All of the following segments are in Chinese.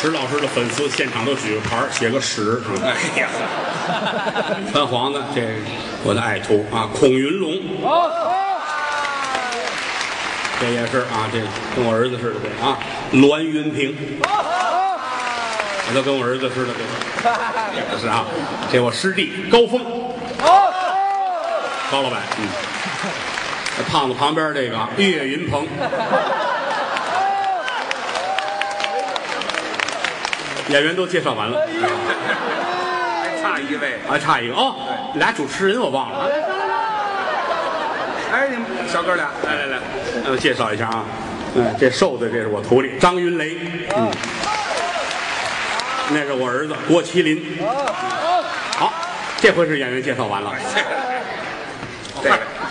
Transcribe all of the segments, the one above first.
石老师的粉丝现场都举个牌儿写个史。嗯哎呀，穿黄的，这我的爱徒啊，孔云龙，这也是啊，这跟我儿子似的，这啊，栾云平，我都跟我儿子似的，这这是啊，这我师弟高峰，高老板，嗯，这胖子旁边这个啊岳云鹏，演员都介绍完了。还差一位。还差一个哦，俩主持人我忘了。哎，你们小哥俩，来来来，呃，介绍一下啊，嗯，这瘦的这是我徒弟张云雷，嗯，那是我儿子郭麒麟。好，这回是演员介绍完了，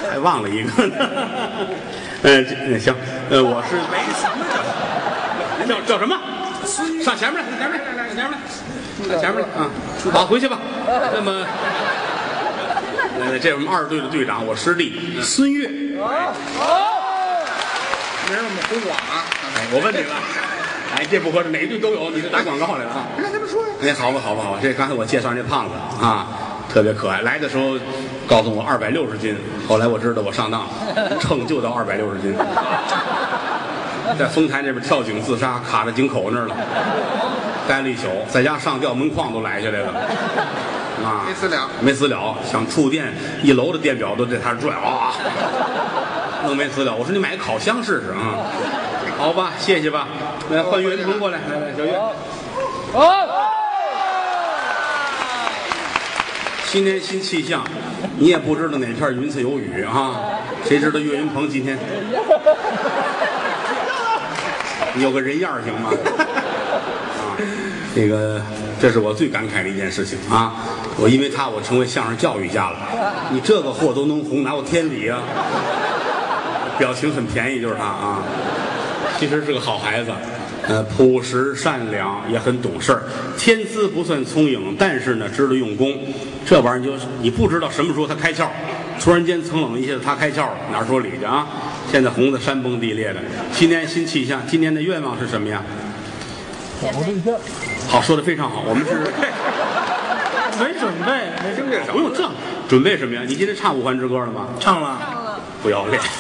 还忘了一个呢。嗯，行，呃，我是没什么叫叫什么？上前面来，上前面来，上前面来，上前面来啊！好，回去吧。那么，呃，这是我们二队的队长，我师弟孙越。明儿我们胡广啊。哎，我问你了，哎，这不合适，哪队都有，你是打广告来了啊？让他们说呀。哎，好吧，好吧，好吧，这刚才我介绍这胖子啊，特别可爱。来的时候告诉我二百六十斤，后来我知道我上当了，秤就到二百六十斤，在丰台那边跳井自杀，卡在井口那儿了，待了一宿，在家上吊门框都来下来了，啊，没死了没死了，想触电一楼的电表都在他这转啊，弄没死了。我说你买个烤箱试试啊，好吧，谢谢吧。来，换岳云鹏过来，来来，小岳。新年新气象，你也不知道哪片云彩有雨啊？谁知道岳云鹏今天有个人样儿行吗？啊，这个这是我最感慨的一件事情啊！我因为他，我成为相声教育家了。你这个货都能红，哪有天理啊？表情很便宜，就是他啊。其实是个好孩子，呃，朴实善良，也很懂事儿天资不算聪颖，但是呢，知道用功。这玩意儿就是你不知道什么时候他开窍，突然间蹭冷一下子他开窍了，哪说理去啊？现在红的山崩地裂的，新年新气象，今年的愿望是什么呀？好，说的非常好，我们是 没准备，没听这不用这准备什么呀？你今天唱五环之歌了吗？唱了，不要脸。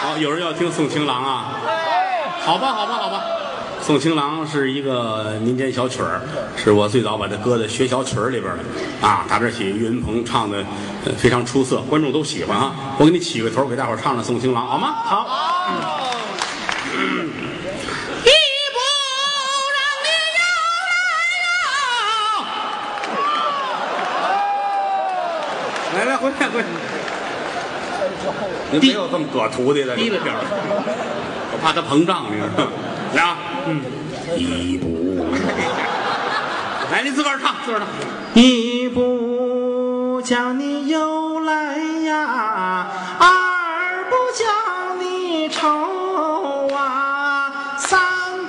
好，有人要听宋情郎啊？好吧，好吧，好吧。宋情郎是一个民间小曲儿，是我最早把它搁在学小曲儿里边的啊。打这起，岳云鹏唱的呃非常出色，观众都喜欢啊。我给你起个头，给大伙儿唱唱送情郎好吗？好。一不让你又来呀！来来，回来回来。你没有这么葛徒弟的，低了点儿，我怕他膨胀，你知道吗？来啊，嗯，嗯一步，来，你自个儿唱，自个儿唱。一不叫你又来呀，二不叫你愁啊，三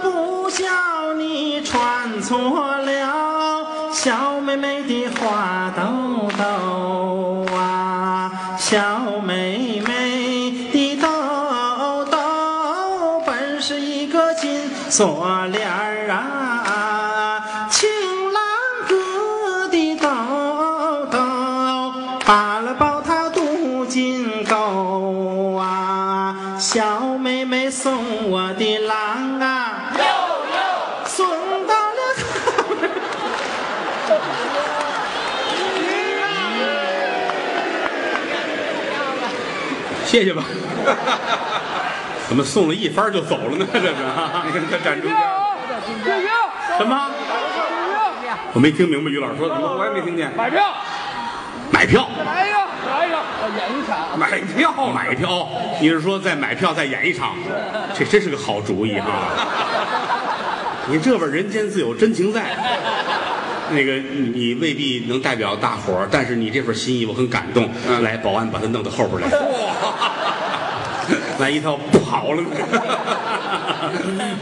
不叫你穿错了小妹妹的花兜兜啊，小妹妹锁链儿啊，情郎哥的兜兜扒了抱他镀金钩啊，小妹妹送我的郎啊，送到了。谢谢吧。怎么送了一番就走了呢？这是啊，你看他站中间，什么？我没听明白于老师说什么，我也没听见。买票，买票，来一个，来一个，演一场。买票，买票。你是说再买票再演一场？这真是个好主意哈！你这边人间自有真情在。那个你你未必能代表大伙儿，但是你这份心意我很感动。来，保安把他弄到后边来。万一他要跑了呢？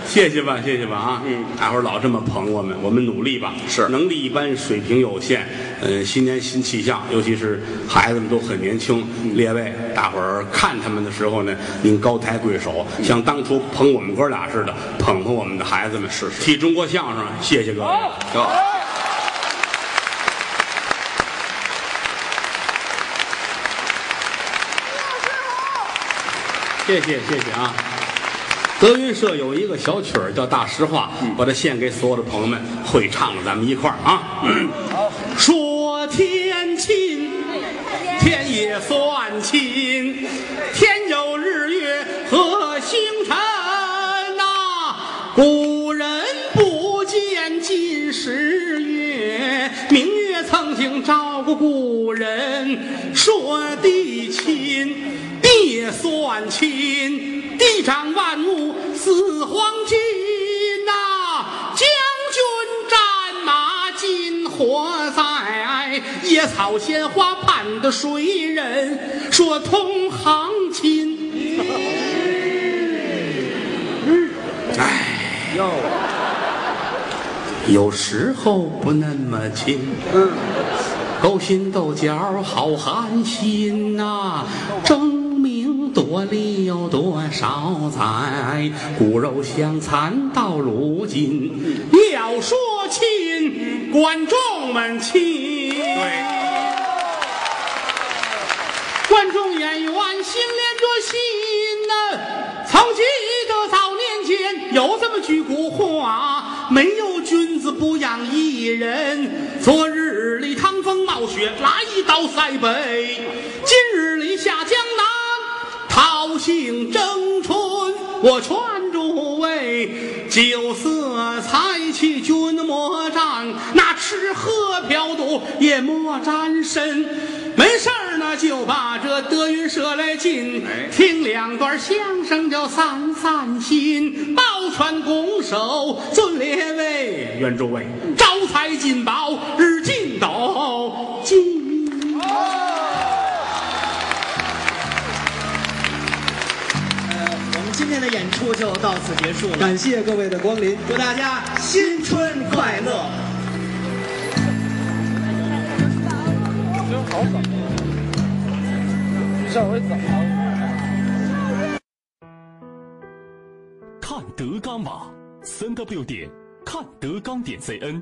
谢谢吧，谢谢吧啊！嗯，大伙儿老这么捧我们，我们努力吧。是能力一般，水平有限。嗯，新年新气象，尤其是孩子们都很年轻。列位，大伙儿看他们的时候呢，您高抬贵手，像当初捧我们哥俩似的，捧捧我们的孩子们。是是替中国相声，谢谢各位。行。谢谢谢谢啊！德云社有一个小曲儿叫《大实话》，把它献给所有的朋友们，会唱的咱们一块儿啊。说天亲，天也算亲，天有日月和星辰呐。古人不见今时月，明月曾经照过古人。说地亲。也算亲，地长万物似黄金呐。将军战马金火在，野草鲜花盼的谁人？说同行亲。哎呦，有时候不那么亲。勾心斗角好寒心呐，争。多礼有多少载？骨肉相残到如今。要说亲，观众们亲。对，观众演员心连着心呐。曾记得早年间有这么句古话：没有君子不养艺人。昨日里趟风冒雪来到塞北，今日。讨杏争春，我劝诸位，酒色财气君莫沾，那吃喝嫖赌也莫沾身。没事儿呢，就把这德云社来进，听两段相声叫散散心。抱拳拱手，尊列位，愿诸位招财进宝，日就到此结束了，感谢各位的光临，祝大家新春快乐！看德纲网，三 W 点看德纲点 CN。